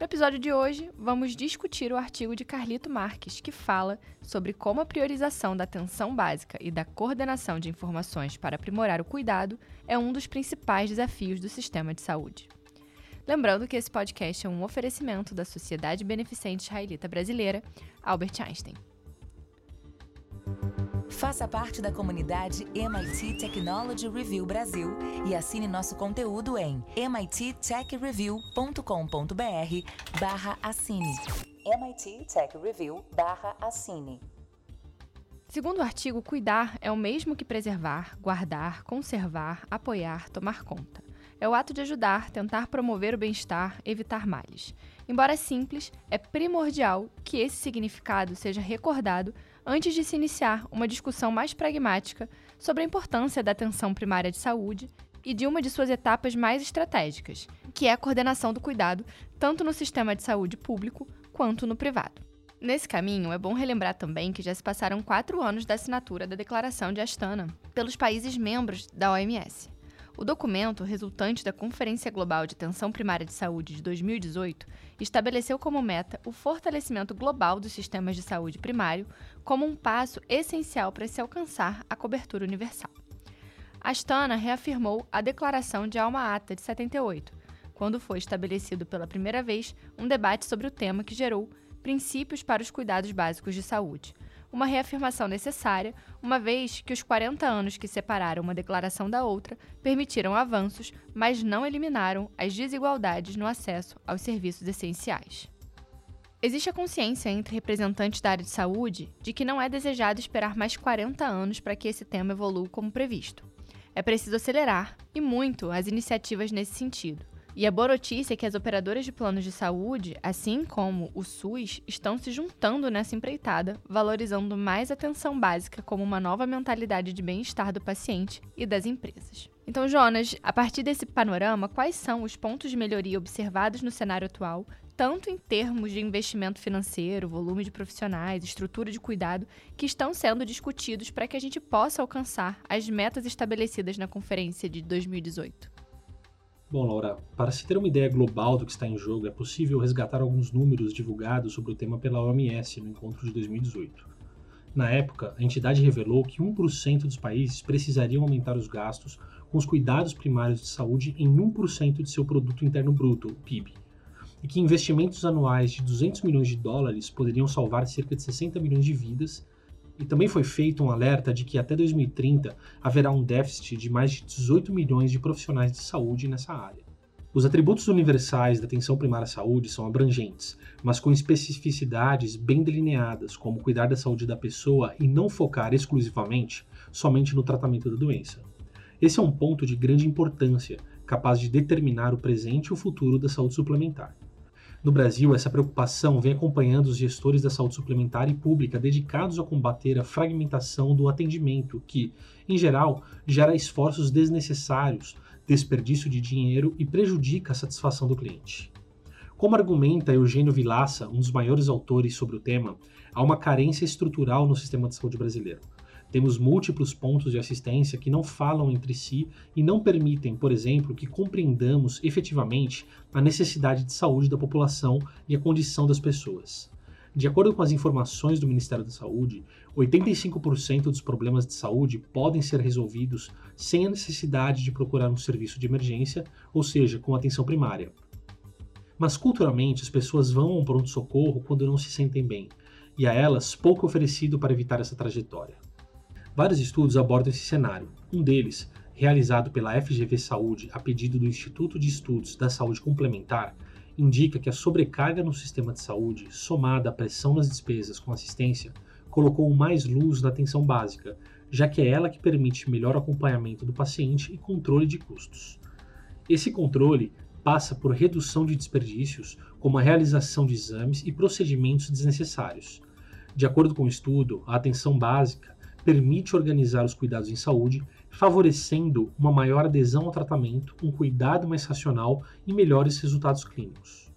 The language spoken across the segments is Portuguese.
No episódio de hoje, vamos discutir o artigo de Carlito Marques, que fala sobre como a priorização da atenção básica e da coordenação de informações para aprimorar o cuidado é um dos principais desafios do sistema de saúde. Lembrando que esse podcast é um oferecimento da Sociedade Beneficente Israelita Brasileira, Albert Einstein. Faça parte da comunidade MIT Technology Review Brasil e assine nosso conteúdo em mittechreview.com.br barra assine. MIT Tech Review barra assine. Segundo o artigo, cuidar é o mesmo que preservar, guardar, conservar, apoiar, tomar conta. É o ato de ajudar, tentar promover o bem-estar, evitar males. Embora simples, é primordial que esse significado seja recordado antes de se iniciar uma discussão mais pragmática sobre a importância da atenção primária de saúde e de uma de suas etapas mais estratégicas, que é a coordenação do cuidado tanto no sistema de saúde público quanto no privado. Nesse caminho, é bom relembrar também que já se passaram quatro anos da assinatura da Declaração de Astana pelos países membros da OMS. O documento, resultante da Conferência Global de Atenção Primária de Saúde de 2018, estabeleceu como meta o fortalecimento global dos sistemas de saúde primário como um passo essencial para se alcançar a cobertura universal. Astana reafirmou a Declaração de Alma Ata de 78, quando foi estabelecido pela primeira vez um debate sobre o tema que gerou princípios para os cuidados básicos de saúde, uma reafirmação necessária, uma vez que os 40 anos que separaram uma declaração da outra permitiram avanços, mas não eliminaram as desigualdades no acesso aos serviços essenciais. Existe a consciência entre representantes da área de saúde de que não é desejado esperar mais 40 anos para que esse tema evolua como previsto. É preciso acelerar, e muito, as iniciativas nesse sentido. E a boa notícia é que as operadoras de planos de saúde, assim como o SUS, estão se juntando nessa empreitada, valorizando mais a atenção básica como uma nova mentalidade de bem-estar do paciente e das empresas. Então, Jonas, a partir desse panorama, quais são os pontos de melhoria observados no cenário atual, tanto em termos de investimento financeiro, volume de profissionais, estrutura de cuidado, que estão sendo discutidos para que a gente possa alcançar as metas estabelecidas na conferência de 2018? Bom, Laura, para se ter uma ideia global do que está em jogo, é possível resgatar alguns números divulgados sobre o tema pela OMS no encontro de 2018. Na época, a entidade revelou que 1% dos países precisariam aumentar os gastos com os cuidados primários de saúde em 1% de seu produto interno bruto, PIB, e que investimentos anuais de 200 milhões de dólares poderiam salvar cerca de 60 milhões de vidas e também foi feito um alerta de que até 2030 haverá um déficit de mais de 18 milhões de profissionais de saúde nessa área. Os atributos universais da atenção primária à saúde são abrangentes, mas com especificidades bem delineadas, como cuidar da saúde da pessoa e não focar exclusivamente somente no tratamento da doença. Esse é um ponto de grande importância, capaz de determinar o presente e o futuro da saúde suplementar. No Brasil, essa preocupação vem acompanhando os gestores da saúde suplementar e pública dedicados a combater a fragmentação do atendimento, que, em geral, gera esforços desnecessários, desperdício de dinheiro e prejudica a satisfação do cliente. Como argumenta Eugênio Vilaça, um dos maiores autores sobre o tema, há uma carência estrutural no sistema de saúde brasileiro. Temos múltiplos pontos de assistência que não falam entre si e não permitem, por exemplo, que compreendamos efetivamente a necessidade de saúde da população e a condição das pessoas. De acordo com as informações do Ministério da Saúde, 85% dos problemas de saúde podem ser resolvidos sem a necessidade de procurar um serviço de emergência, ou seja, com atenção primária. Mas culturalmente, as pessoas vão ao pronto-socorro quando não se sentem bem, e a elas pouco oferecido para evitar essa trajetória. Vários estudos abordam esse cenário. Um deles, realizado pela FGV Saúde a pedido do Instituto de Estudos da Saúde Complementar, indica que a sobrecarga no sistema de saúde, somada à pressão nas despesas com assistência, colocou mais luz na atenção básica, já que é ela que permite melhor acompanhamento do paciente e controle de custos. Esse controle passa por redução de desperdícios, como a realização de exames e procedimentos desnecessários. De acordo com o estudo, a atenção básica permite organizar os cuidados em saúde, favorecendo uma maior adesão ao tratamento, um cuidado mais racional e melhores resultados clínicos.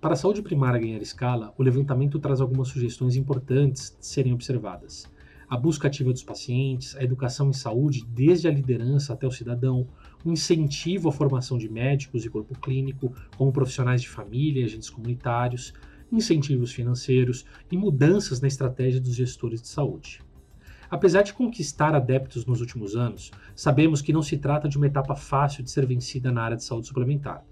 Para a saúde primária ganhar escala, o levantamento traz algumas sugestões importantes de serem observadas. A busca ativa dos pacientes, a educação em saúde, desde a liderança até o cidadão, o incentivo à formação de médicos e corpo clínico, como profissionais de família e agentes comunitários, incentivos financeiros e mudanças na estratégia dos gestores de saúde. Apesar de conquistar adeptos nos últimos anos, sabemos que não se trata de uma etapa fácil de ser vencida na área de saúde suplementar.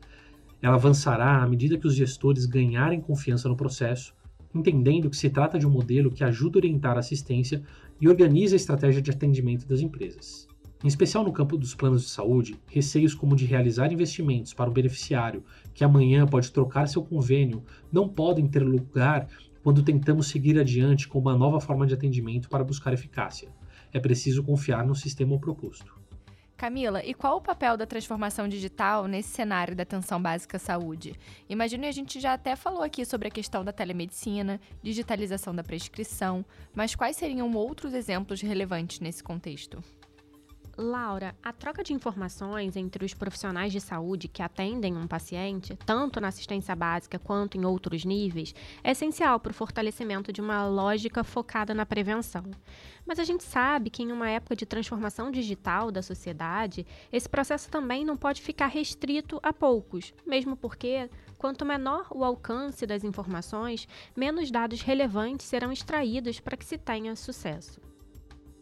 Ela avançará à medida que os gestores ganharem confiança no processo, entendendo que se trata de um modelo que ajuda a orientar a assistência e organiza a estratégia de atendimento das empresas. Em especial no campo dos planos de saúde, receios como de realizar investimentos para o beneficiário que amanhã pode trocar seu convênio não podem ter lugar quando tentamos seguir adiante com uma nova forma de atendimento para buscar eficácia. É preciso confiar no sistema proposto. Camila, e qual o papel da transformação digital nesse cenário da atenção básica à saúde? Imagino que a gente já até falou aqui sobre a questão da telemedicina, digitalização da prescrição, mas quais seriam outros exemplos relevantes nesse contexto? Laura, a troca de informações entre os profissionais de saúde que atendem um paciente, tanto na assistência básica quanto em outros níveis, é essencial para o fortalecimento de uma lógica focada na prevenção. Mas a gente sabe que em uma época de transformação digital da sociedade, esse processo também não pode ficar restrito a poucos, mesmo porque quanto menor o alcance das informações, menos dados relevantes serão extraídos para que se tenha sucesso.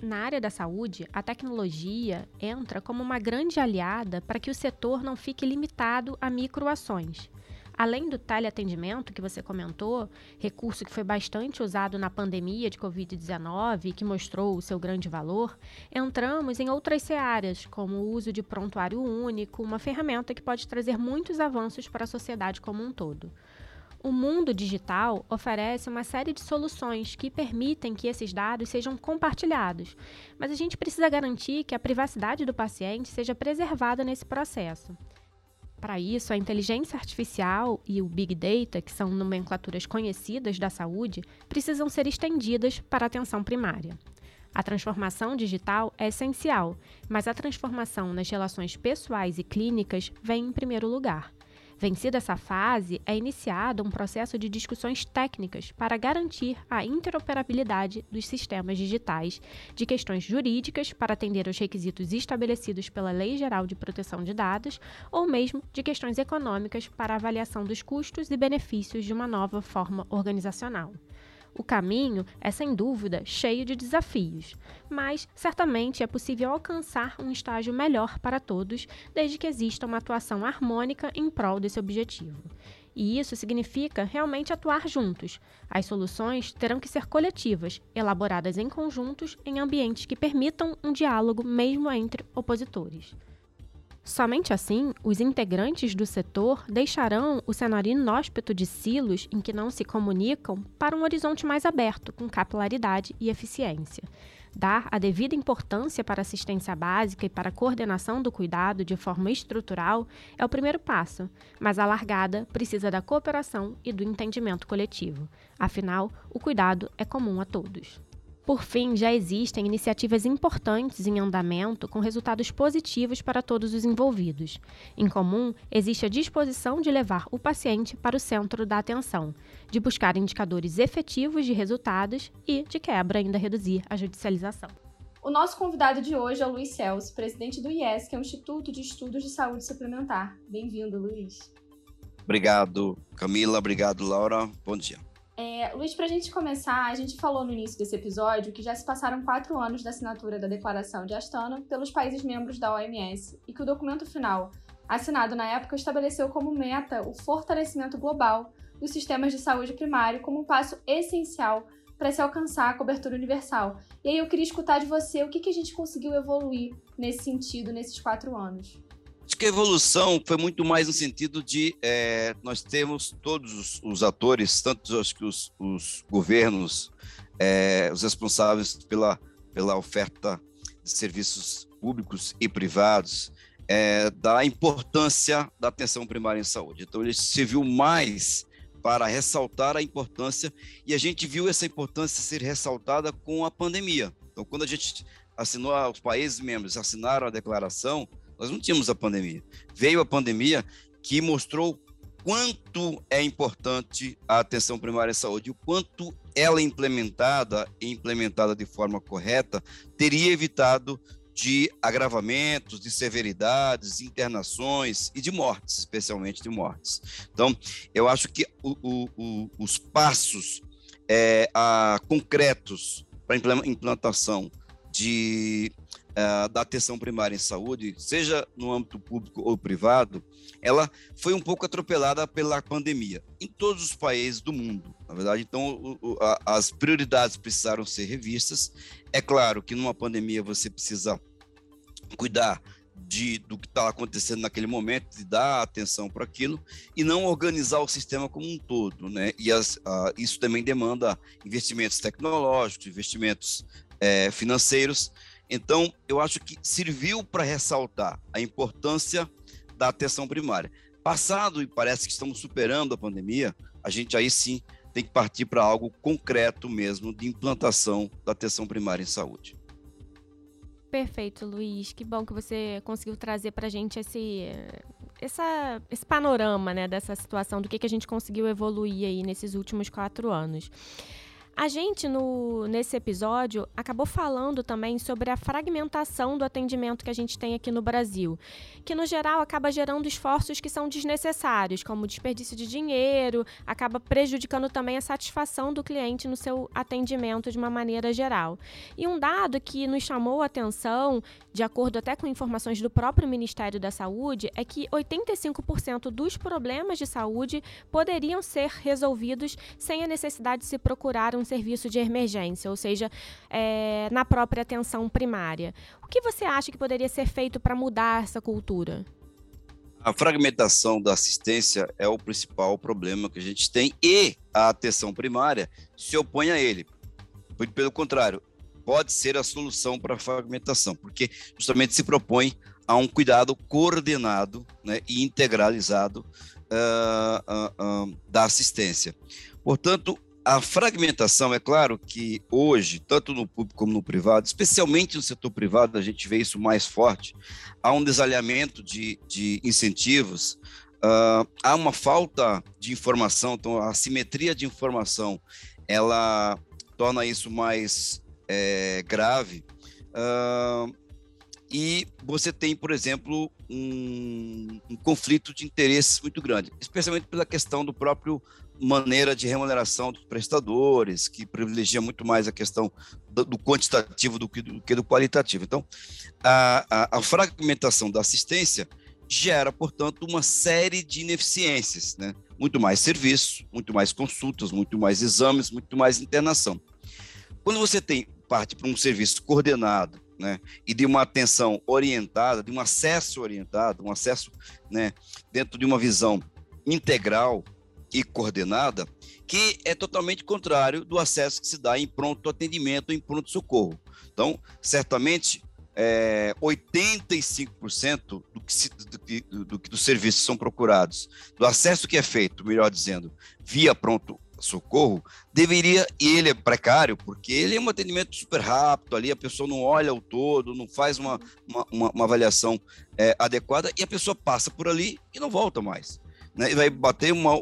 Na área da saúde, a tecnologia entra como uma grande aliada para que o setor não fique limitado a microações. Além do teleatendimento que você comentou, recurso que foi bastante usado na pandemia de Covid-19 e que mostrou o seu grande valor, entramos em outras searas, como o uso de prontuário único, uma ferramenta que pode trazer muitos avanços para a sociedade como um todo. O mundo digital oferece uma série de soluções que permitem que esses dados sejam compartilhados, mas a gente precisa garantir que a privacidade do paciente seja preservada nesse processo. Para isso, a inteligência artificial e o Big Data, que são nomenclaturas conhecidas da saúde, precisam ser estendidas para a atenção primária. A transformação digital é essencial, mas a transformação nas relações pessoais e clínicas vem em primeiro lugar. Vencida essa fase, é iniciado um processo de discussões técnicas para garantir a interoperabilidade dos sistemas digitais, de questões jurídicas para atender aos requisitos estabelecidos pela Lei Geral de Proteção de Dados, ou mesmo de questões econômicas para avaliação dos custos e benefícios de uma nova forma organizacional. O caminho é, sem dúvida, cheio de desafios, mas certamente é possível alcançar um estágio melhor para todos, desde que exista uma atuação harmônica em prol desse objetivo. E isso significa realmente atuar juntos. As soluções terão que ser coletivas, elaboradas em conjuntos em ambientes que permitam um diálogo mesmo entre opositores. Somente assim, os integrantes do setor deixarão o cenário inóspito de silos em que não se comunicam para um horizonte mais aberto, com capilaridade e eficiência. Dar a devida importância para assistência básica e para a coordenação do cuidado de forma estrutural é o primeiro passo, mas a largada precisa da cooperação e do entendimento coletivo. Afinal, o cuidado é comum a todos. Por fim, já existem iniciativas importantes em andamento com resultados positivos para todos os envolvidos. Em comum, existe a disposição de levar o paciente para o centro da atenção, de buscar indicadores efetivos de resultados e, de quebra, ainda reduzir a judicialização. O nosso convidado de hoje é o Luiz Celso, presidente do IES, que é o Instituto de Estudos de Saúde Suplementar. Bem-vindo, Luiz. Obrigado, Camila. Obrigado, Laura. Bom dia. É, Luiz, para a gente começar, a gente falou no início desse episódio que já se passaram quatro anos da assinatura da Declaração de Astana pelos países membros da OMS e que o documento final, assinado na época, estabeleceu como meta o fortalecimento global dos sistemas de saúde primário como um passo essencial para se alcançar a cobertura universal. E aí eu queria escutar de você o que, que a gente conseguiu evoluir nesse sentido nesses quatro anos. Acho que a evolução foi muito mais no sentido de é, nós temos todos os, atores, tanto acho que os, os governos, é, os responsáveis pela, pela oferta de serviços públicos e privados, é, da importância da atenção primária em saúde. Então, ele se viu mais para ressaltar a importância, e a gente viu essa importância ser ressaltada com a pandemia. Então, quando a gente assinou, os países membros assinaram a declaração, nós não tínhamos a pandemia. Veio a pandemia que mostrou quanto é importante a atenção primária à saúde, o quanto ela implementada e implementada de forma correta teria evitado de agravamentos, de severidades, internações e de mortes, especialmente de mortes. Então, eu acho que o, o, o, os passos é, a, concretos para a implantação de, da atenção primária em saúde, seja no âmbito público ou privado, ela foi um pouco atropelada pela pandemia em todos os países do mundo. Na verdade, então o, a, as prioridades precisaram ser revistas. É claro que numa pandemia você precisa cuidar de, do que está acontecendo naquele momento, de dar atenção para aquilo e não organizar o sistema como um todo, né? E as, a, isso também demanda investimentos tecnológicos, investimentos é, financeiros. Então, eu acho que serviu para ressaltar a importância da atenção primária. Passado, e parece que estamos superando a pandemia, a gente aí sim tem que partir para algo concreto mesmo de implantação da atenção primária em saúde. Perfeito, Luiz. Que bom que você conseguiu trazer para a gente esse, essa, esse panorama né, dessa situação, do que, que a gente conseguiu evoluir aí nesses últimos quatro anos. A gente, no, nesse episódio, acabou falando também sobre a fragmentação do atendimento que a gente tem aqui no Brasil, que no geral acaba gerando esforços que são desnecessários, como desperdício de dinheiro, acaba prejudicando também a satisfação do cliente no seu atendimento de uma maneira geral. E um dado que nos chamou a atenção, de acordo até com informações do próprio Ministério da Saúde, é que 85% dos problemas de saúde poderiam ser resolvidos sem a necessidade de se procurar um serviço de emergência, ou seja, é, na própria atenção primária. O que você acha que poderia ser feito para mudar essa cultura? A fragmentação da assistência é o principal problema que a gente tem e a atenção primária se opõe a ele. Pelo contrário, pode ser a solução para a fragmentação, porque justamente se propõe a um cuidado coordenado né, e integralizado uh, uh, uh, da assistência. Portanto, a fragmentação, é claro que hoje, tanto no público como no privado, especialmente no setor privado, a gente vê isso mais forte, há um desalinhamento de, de incentivos, uh, há uma falta de informação, então a simetria de informação, ela torna isso mais é, grave, uh, e você tem, por exemplo, um, um, conflito de interesses muito grande, especialmente pela questão do próprio maneira de remuneração dos prestadores, que privilegia muito mais a questão do, do quantitativo do que, do que, do qualitativo. Então, a, a, a, fragmentação da assistência gera, portanto, uma série de ineficiências, né? Muito mais serviço, muito mais consultas, muito mais exames, muito mais internação. Quando você tem parte para um serviço coordenado, né, e de uma atenção orientada, de um acesso orientado, um acesso, né, dentro de uma visão integral, e coordenada, que é totalmente contrário do acesso que se dá em pronto atendimento, em pronto socorro. Então, certamente, é, 85% do que, se, do, que, do que dos serviços são procurados, do acesso que é feito, melhor dizendo, via pronto socorro, deveria, e ele é precário, porque ele é um atendimento super rápido ali, a pessoa não olha o todo, não faz uma, uma, uma, avaliação é, adequada, e a pessoa passa por ali e não volta mais. Né? E vai bater uma,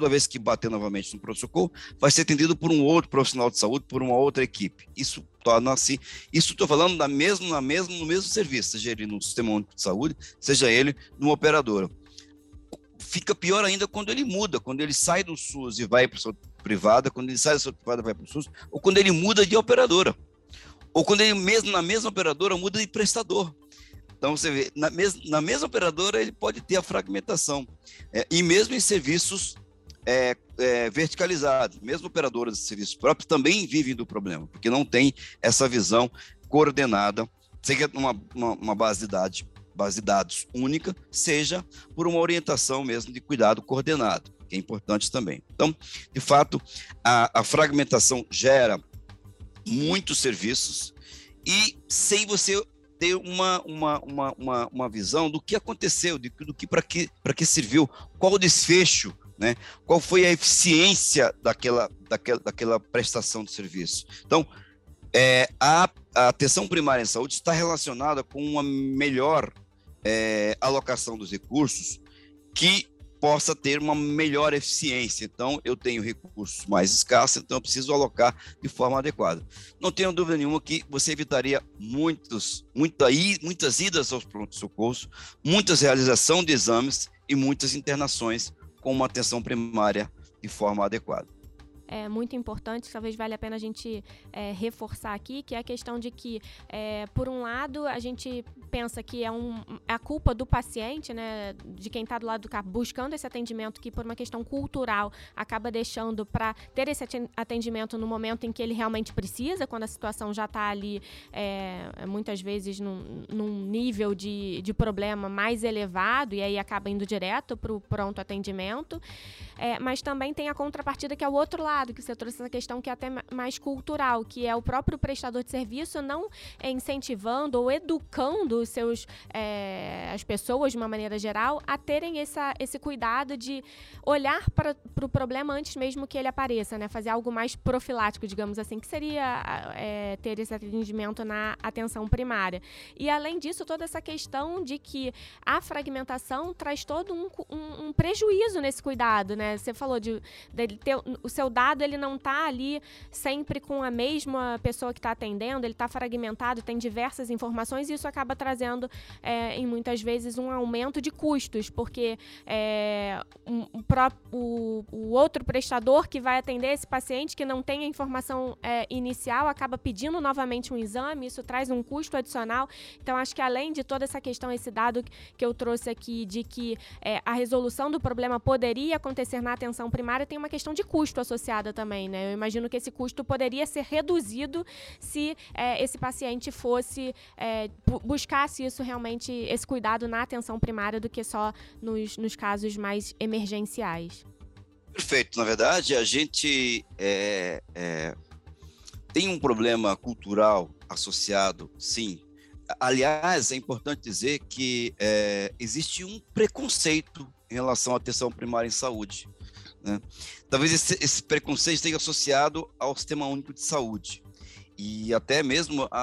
toda vez que bater novamente no pronto-socorro, vai ser atendido por um outro profissional de saúde, por uma outra equipe. Isso torna-se, isso estou falando da mesmo, na mesmo, no mesmo serviço, seja ele no sistema único de saúde, seja ele numa operadora. Fica pior ainda quando ele muda, quando ele sai do SUS e vai para a privada, quando ele sai da sua privada e vai para o SUS, ou quando ele muda de operadora. Ou quando ele mesmo na mesma operadora muda de prestador. Então, você vê, na, mes na mesma operadora ele pode ter a fragmentação. É, e mesmo em serviços é, é. Mesmo operadoras de serviços próprios também vivem do problema, porque não tem essa visão coordenada, seja uma, uma, uma base de dados, base de dados única, seja por uma orientação mesmo de cuidado coordenado, que é importante também. Então, de fato, a, a fragmentação gera muitos serviços e sem você ter uma, uma, uma, uma, uma visão do que aconteceu, do, do que para que, que serviu, qual o desfecho né? Qual foi a eficiência daquela, daquela, daquela prestação de serviço? Então, É, a, a, atenção primária em saúde está relacionada com uma melhor é, alocação dos recursos que possa ter uma melhor eficiência. Então, eu tenho recursos mais escassos, então eu preciso alocar de forma adequada. Não tenho dúvida nenhuma que você evitaria muitos, muita, muitas idas aos prontos-socorros, muitas realização de exames e muitas internações com uma atenção primária de forma adequada é, muito importante, talvez vale a pena a gente é, reforçar aqui, que é a questão de que, é, por um lado, a gente pensa que é, um, é a culpa do paciente, né, de quem está do lado do carro, buscando esse atendimento, que por uma questão cultural acaba deixando para ter esse atendimento no momento em que ele realmente precisa, quando a situação já está ali, é, muitas vezes, num, num nível de, de problema mais elevado, e aí acaba indo direto para o pronto atendimento. É, mas também tem a contrapartida que é o outro lado lado, que você trouxe essa questão que é até mais cultural, que é o próprio prestador de serviço não incentivando ou educando os seus, é, as pessoas, de uma maneira geral, a terem essa, esse cuidado de olhar para o pro problema antes mesmo que ele apareça, né? Fazer algo mais profilático, digamos assim, que seria é, ter esse atendimento na atenção primária. E além disso, toda essa questão de que a fragmentação traz todo um, um, um prejuízo nesse cuidado, né? Você falou de, de ter o seu dado ele não está ali sempre com a mesma pessoa que está atendendo, ele está fragmentado, tem diversas informações e isso acaba trazendo, é, em muitas vezes, um aumento de custos, porque é, um, o, o, outro prestador que vai atender esse paciente que não tem a informação é, inicial acaba pedindo novamente um exame, isso traz um custo adicional. Então, acho que além de toda essa questão, esse dado que eu trouxe aqui de que é, a resolução do problema poderia acontecer na atenção primária, tem uma questão de custo associada também, né? Eu imagino que esse custo poderia ser reduzido se é, esse paciente fosse é, buscasse isso realmente, esse cuidado na atenção primária do que só nos, nos casos mais emergenciais. Perfeito. Na verdade, a gente é, é, tem um problema cultural associado, sim. Aliás, é importante dizer que é, existe um preconceito em relação à atenção primária em saúde. Né? Talvez esse, esse, preconceito esteja associado ao Sistema Único de Saúde e até mesmo a,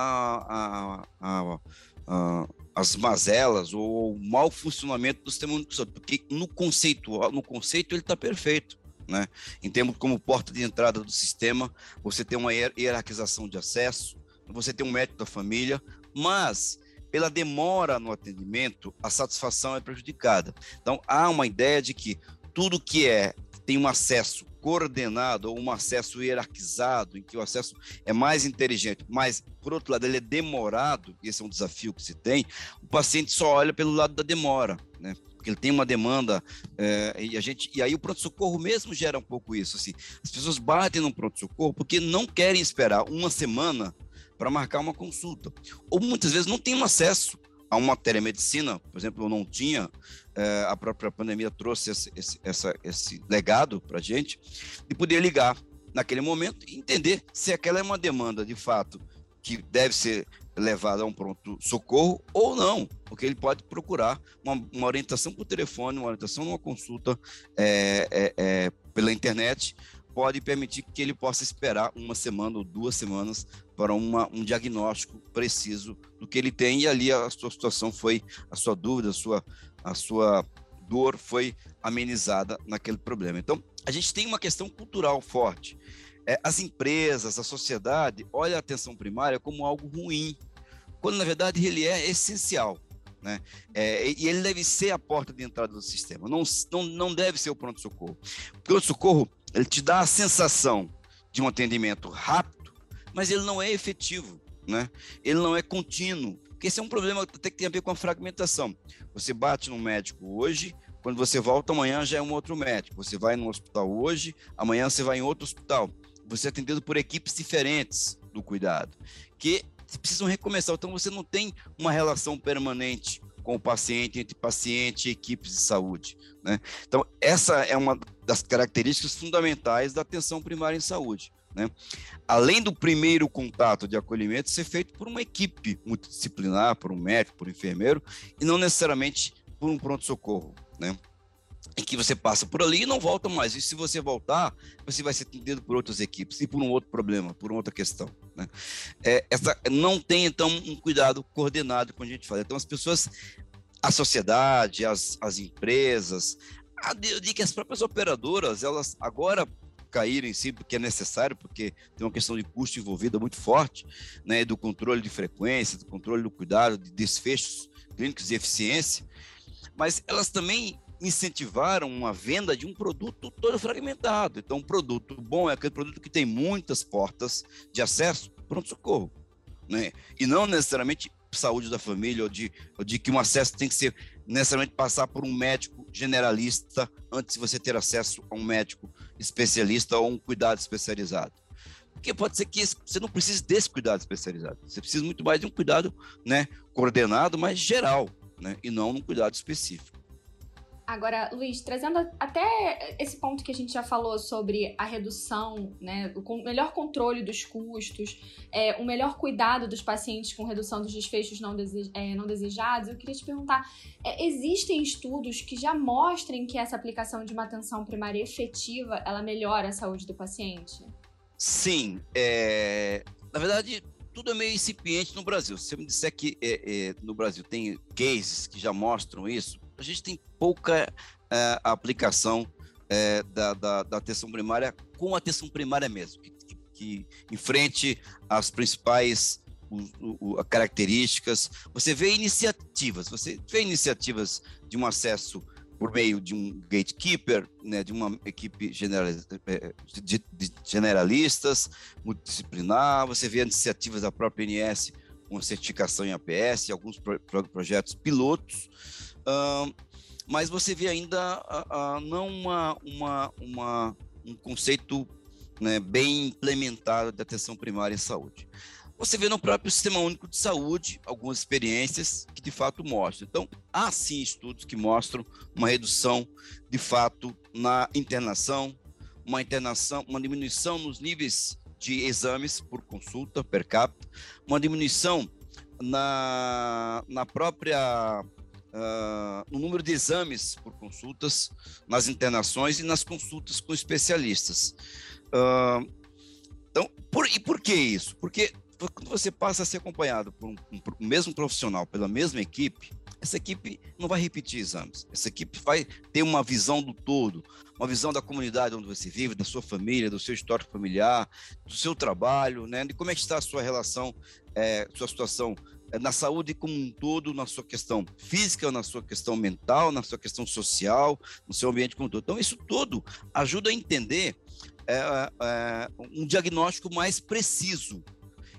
a, a, a as mazelas ou o mau funcionamento do Sistema Único de Saúde, porque no conceito, no conceito ele está perfeito. Né? Em termos como porta de entrada do sistema, você tem uma hierarquização de acesso, você tem um médico da família, mas pela demora no atendimento, a satisfação é prejudicada. Então, há uma ideia de que tudo que é tem um acesso coordenado ou um acesso hierarquizado, em que o acesso é mais inteligente, mas, por outro lado, ele é demorado, e esse é um desafio que se tem, o paciente só olha pelo lado da demora, né? Porque ele tem uma demanda, é, e a gente, e aí o pronto-socorro mesmo gera um pouco isso, assim, as pessoas batem no pronto-socorro porque não querem esperar uma semana para marcar uma consulta, ou muitas vezes não tem um acesso a uma telemedicina, por exemplo, eu não tinha, é, a própria pandemia trouxe esse, esse, essa, esse legado para a gente, de poder ligar naquele momento e entender se aquela é uma demanda de fato que deve ser levada a um pronto socorro ou não, porque ele pode procurar uma, uma orientação por telefone, uma orientação numa consulta é, é pela internet, pode permitir que ele possa esperar uma semana ou duas semanas para uma, um diagnóstico preciso do que ele tem. E ali a sua situação foi, a sua dúvida, a sua, a sua dor foi amenizada naquele problema. Então, a gente tem uma questão cultural forte. É, as empresas, a sociedade olha a atenção primária como algo ruim, quando na verdade ele é essencial. Né? É, e ele deve ser a porta de entrada do sistema, não, não, não deve ser o pronto-socorro. O pronto-socorro ele te dá a sensação de um atendimento rápido, mas ele não é efetivo, né? Ele não é contínuo, porque esse é um problema até que tem a ver com a fragmentação. Você bate no médico hoje, quando você volta amanhã já é um outro médico. Você vai no hospital hoje, amanhã você vai em outro hospital. Você é atendido por equipes diferentes do cuidado, que precisam recomeçar. Então você não tem uma relação permanente com o paciente, entre paciente e equipes de saúde. Né? Então, essa é uma das características fundamentais da atenção primária em saúde. Né? Além do primeiro contato de acolhimento ser feito por uma equipe multidisciplinar, por um médico, por um enfermeiro, e não necessariamente por um pronto-socorro. Né? em que você passa por ali e não volta mais. E se você voltar, você vai ser atendido por outras equipes e por um outro problema, por outra questão. Né? É, essa, não tem, então, um cuidado coordenado, como a gente fala. Então, as pessoas, a sociedade, as, as empresas, eu digo que as próprias operadoras, elas agora caíram em si porque é necessário, porque tem uma questão de custo envolvida muito forte, né, do controle de frequência, do controle do cuidado, de desfechos clínicos de eficiência, mas elas também incentivaram uma venda de um produto todo fragmentado. Então, um produto bom é aquele produto que tem muitas portas de acesso, pronto-socorro. Né? E não necessariamente saúde da família, ou de, ou de que um acesso tem que ser necessariamente passar por um médico generalista antes de você ter acesso a um médico especialista ou um cuidado especializado. Porque pode ser que você não precise desse cuidado especializado. Você precisa muito mais de um cuidado né, coordenado, mas geral, né, e não um cuidado específico. Agora, Luiz, trazendo até esse ponto que a gente já falou sobre a redução, né, o melhor controle dos custos, é, o melhor cuidado dos pacientes com redução dos desfechos não, dese é, não desejados, eu queria te perguntar: é, existem estudos que já mostrem que essa aplicação de uma atenção primária efetiva ela melhora a saúde do paciente? Sim, é, na verdade tudo é meio incipiente no Brasil. Se você me disser que é, é, no Brasil tem cases que já mostram isso, a gente tem pouca é, aplicação é, da, da, da, atenção primária com a atenção primária mesmo, que, que, que enfrente as principais o, o, características. Você vê iniciativas, você vê iniciativas de um acesso por meio de um gatekeeper, né, de uma equipe é, de, generalistas, multidisciplinar, você vê iniciativas da própria INS com certificação em APS, alguns pro, projetos pilotos, Mas você vê ainda uh, uh, não uma, uma, uma, um conceito né, bem implementado de atenção primária em saúde. Você vê no próprio Sistema Único de Saúde algumas experiências que de fato mostram. Então, há sim estudos que mostram uma redução de fato na internação, uma internação, uma diminuição nos níveis de exames por consulta per capita, uma diminuição na, na própria uh, no número de exames por consultas, nas internações e nas consultas com especialistas. Uh, então, por, e por que isso? Porque quando você passa a ser acompanhado por um, um, um, mesmo profissional, pela mesma equipe, essa equipe não vai repetir exames. Essa equipe vai ter uma visão do todo, uma visão da comunidade onde você vive, da sua família, do seu histórico familiar, do seu trabalho, né? De como é que está a sua relação, é, sua situação na saúde como um todo, na sua questão física, na sua questão mental, na sua questão social, no seu ambiente como um todo. Então, isso tudo ajuda a entender é, é, um diagnóstico mais preciso.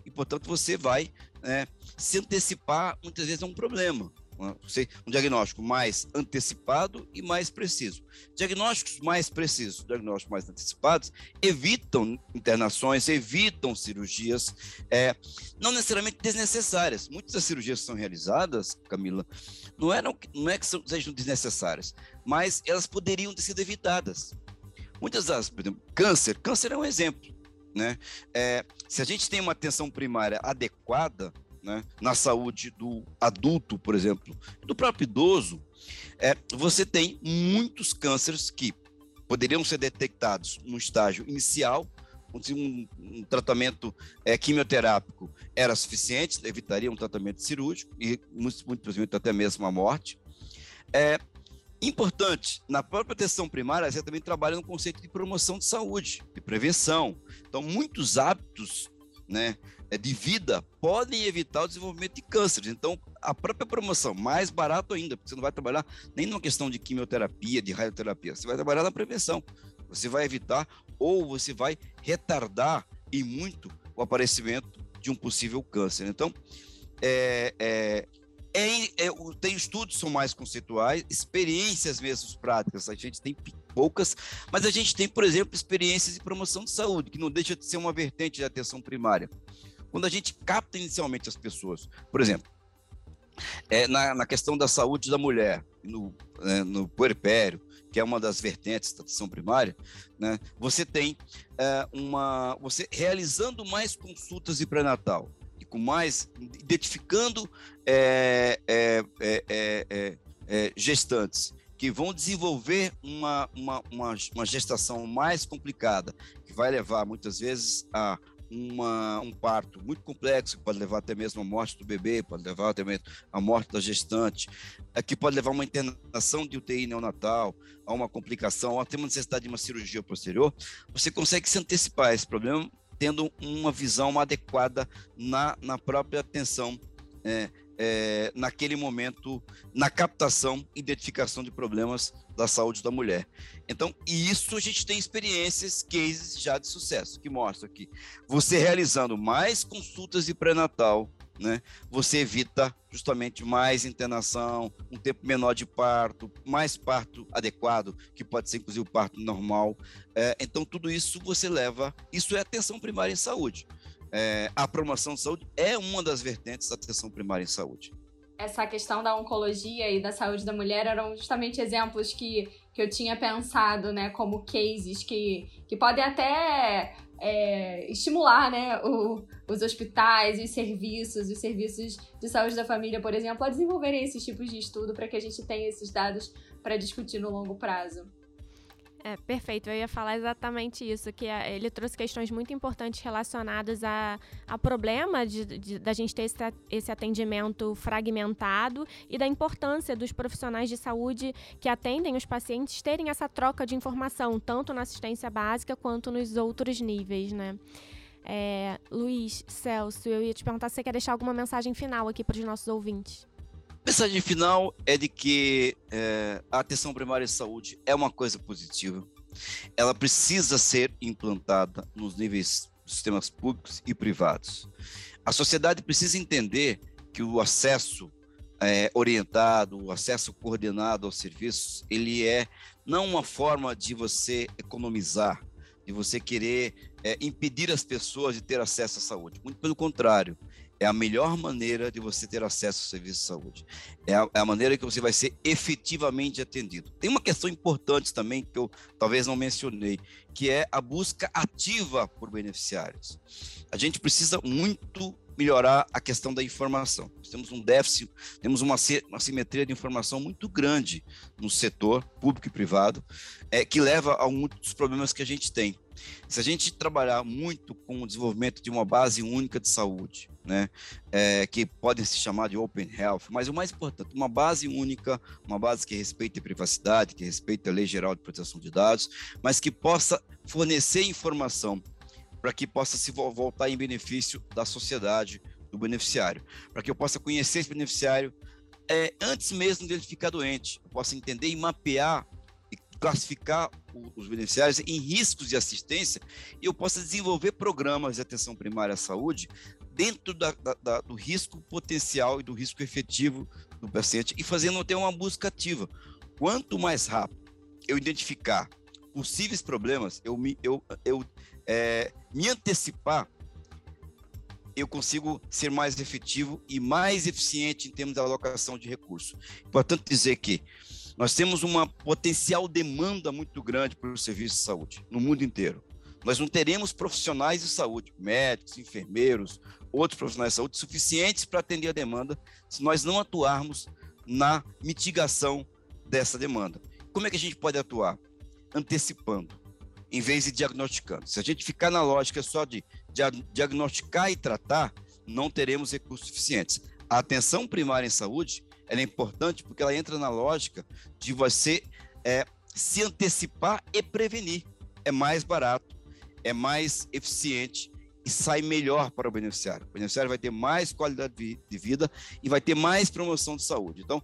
E, portanto, você vai é, se antecipar, muitas vezes, a um problema um diagnóstico mais antecipado e mais preciso. Diagnósticos mais precisos, diagnósticos mais antecipados, evitam internações, evitam cirurgias, é, não necessariamente desnecessárias. Muitas das cirurgias que são realizadas, Camila, não, eram, não é que sejam desnecessárias, mas elas poderiam ter sido evitadas. Muitas das, por exemplo, câncer, câncer é um exemplo. Né? É, se a gente tem uma atenção primária adequada, né, na saúde do adulto, por exemplo, do próprio idoso, é, você tem muitos cânceres que poderiam ser detectados no estágio inicial, onde um, um tratamento é, quimioterápico era suficiente, evitaria um tratamento cirúrgico e, muito, muito até mesmo a morte. É importante, na própria atenção primária, você também trabalha no conceito de promoção de saúde, de prevenção. Então, muitos hábitos né, de vida podem evitar o desenvolvimento de cânceres. Então, a própria promoção, mais barato ainda, porque você não vai trabalhar nem numa questão de quimioterapia, de radioterapia, você vai trabalhar na prevenção. Você vai evitar ou você vai retardar e muito o aparecimento de um possível câncer. Então, é, é, é, é, tem estudos são mais conceituais, experiências mesmo práticas, a gente tem poucas, mas a gente tem, por exemplo, experiências de promoção de saúde, que não deixa de ser uma vertente de atenção primária quando a gente capta inicialmente as pessoas. Por exemplo, é, na, na questão da saúde da mulher, no, é, no puerpério, que é uma das vertentes da atenção primária, né, você tem é, uma. Você realizando mais consultas de pré-natal e com mais. identificando é, é, é, gestantes que vão desenvolver uma, uma, uma, uma gestação mais complicada, que vai levar muitas vezes a uma, um parto muito complexo, que pode levar até mesmo a morte do bebê, pode levar até mesmo a morte da gestante, é, que pode levar a uma internação de UTI neonatal, a uma complicação, ou até uma necessidade de uma cirurgia posterior, você consegue se antecipar a esse problema tendo uma visão adequada na, na própria atenção é, é, naquele momento, na captação e identificação de problemas da saúde da mulher. Então, e isso a gente tem experiências, cases já de sucesso, que mostram que você realizando mais consultas de pré-natal, né, você evita justamente mais internação, um tempo menor de parto, mais parto adequado, que pode ser inclusive o parto normal. É, então, tudo isso você leva, isso é atenção primária em saúde é, a promoção de saúde é uma das vertentes da atenção primária em saúde. Essa questão da oncologia e da saúde da mulher eram justamente exemplos que, que eu tinha pensado, né, como cases que, que podem até é, estimular né, o, os hospitais, os serviços, os serviços de saúde da família, por exemplo, a desenvolverem esses tipos de estudo para que a gente tenha esses dados para discutir no longo prazo. É, perfeito. Eu ia falar exatamente isso, que ele trouxe questões muito importantes relacionadas a, a problema de, de, da gente ter esse, esse atendimento fragmentado e da importância dos profissionais de saúde que atendem os pacientes terem essa troca de informação, tanto na assistência básica quanto nos outros níveis, né? É, Luiz, Celso, eu ia te perguntar se você quer deixar alguma mensagem final aqui para os nossos ouvintes. Mensagem final é de que é, a atenção primária de saúde é uma coisa positiva. Ela precisa ser implantada nos níveis dos sistemas públicos e privados. A sociedade precisa entender que o acesso é, orientado, o acesso coordenado aos serviços, ele é não uma forma de você economizar, de você querer é, impedir as pessoas de ter acesso à saúde. Muito pelo contrário, é a melhor maneira de você ter acesso ao serviço de saúde. É a, é a, maneira que você vai ser efetivamente atendido. Tem uma questão importante também que eu talvez não mencionei, que é a busca ativa por beneficiários. A gente precisa muito melhorar a questão da informação. Nós temos um déficit, temos uma, uma simetria de informação muito grande no setor público e privado, é, que leva a muitos problemas que a gente tem. Se a gente trabalhar muito com o desenvolvimento de uma base única de saúde, né, é, que podem se chamar de Open Health, mas o mais importante, uma base única, uma base que respeite a privacidade, que respeite a Lei Geral de Proteção de Dados, mas que possa fornecer informação para que possa se voltar em benefício da sociedade, do beneficiário, para que eu possa conhecer esse beneficiário é, antes mesmo dele ficar doente, eu possa entender e mapear classificar os beneficiários em riscos de assistência e eu possa desenvolver programas de atenção primária à saúde dentro da, da, do risco potencial e do risco efetivo do paciente e fazendo até uma busca ativa. Quanto mais rápido eu identificar possíveis problemas, eu me, eu, eu, é, me antecipar, eu consigo ser mais efetivo e mais eficiente em termos da alocação de recursos. Importante dizer que nós temos uma potencial demanda muito grande para o serviço de saúde no mundo inteiro. Nós não teremos profissionais de saúde, médicos, enfermeiros, outros profissionais de saúde suficientes para atender a demanda se nós não atuarmos na mitigação dessa demanda. Como é que a gente pode atuar? Antecipando, em vez de diagnosticando. Se a gente ficar na lógica só de diagnosticar e tratar, não teremos recursos suficientes. A atenção primária em saúde ela é importante porque ela entra na lógica de você é, se antecipar e prevenir. É mais barato, é mais eficiente e sai melhor para o beneficiário. O beneficiário vai ter mais qualidade de vida e vai ter mais promoção de saúde. Então,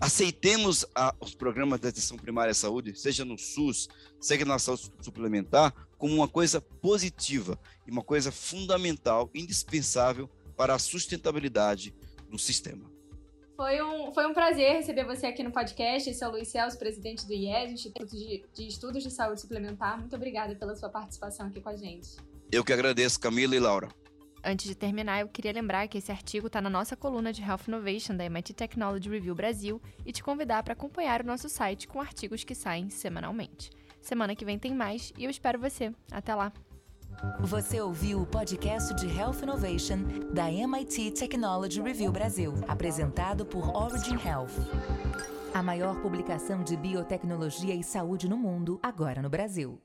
aceitemos a, os programas de atenção primária à saúde, seja no SUS, seja na saúde suplementar, como uma coisa positiva e uma coisa fundamental, indispensável para a sustentabilidade do sistema. Foi um, foi um prazer receber você aqui no podcast. Esse é o Luiz Celso, presidente do IES, Instituto de, de Estudos de Saúde Suplementar. Muito obrigada pela sua participação aqui com a gente. Eu que agradeço, Camila e Laura. Antes de terminar, eu queria lembrar que esse artigo está na nossa coluna de Health Innovation da MIT Technology Review Brasil e te convidar para acompanhar o nosso site com artigos que saem semanalmente. Semana que vem tem mais e eu espero você. Até lá! Você ouviu o podcast de Health Innovation da MIT Technology Review Brasil, apresentado por Origin Health. A maior publicação de biotecnologia e saúde no mundo, agora no Brasil.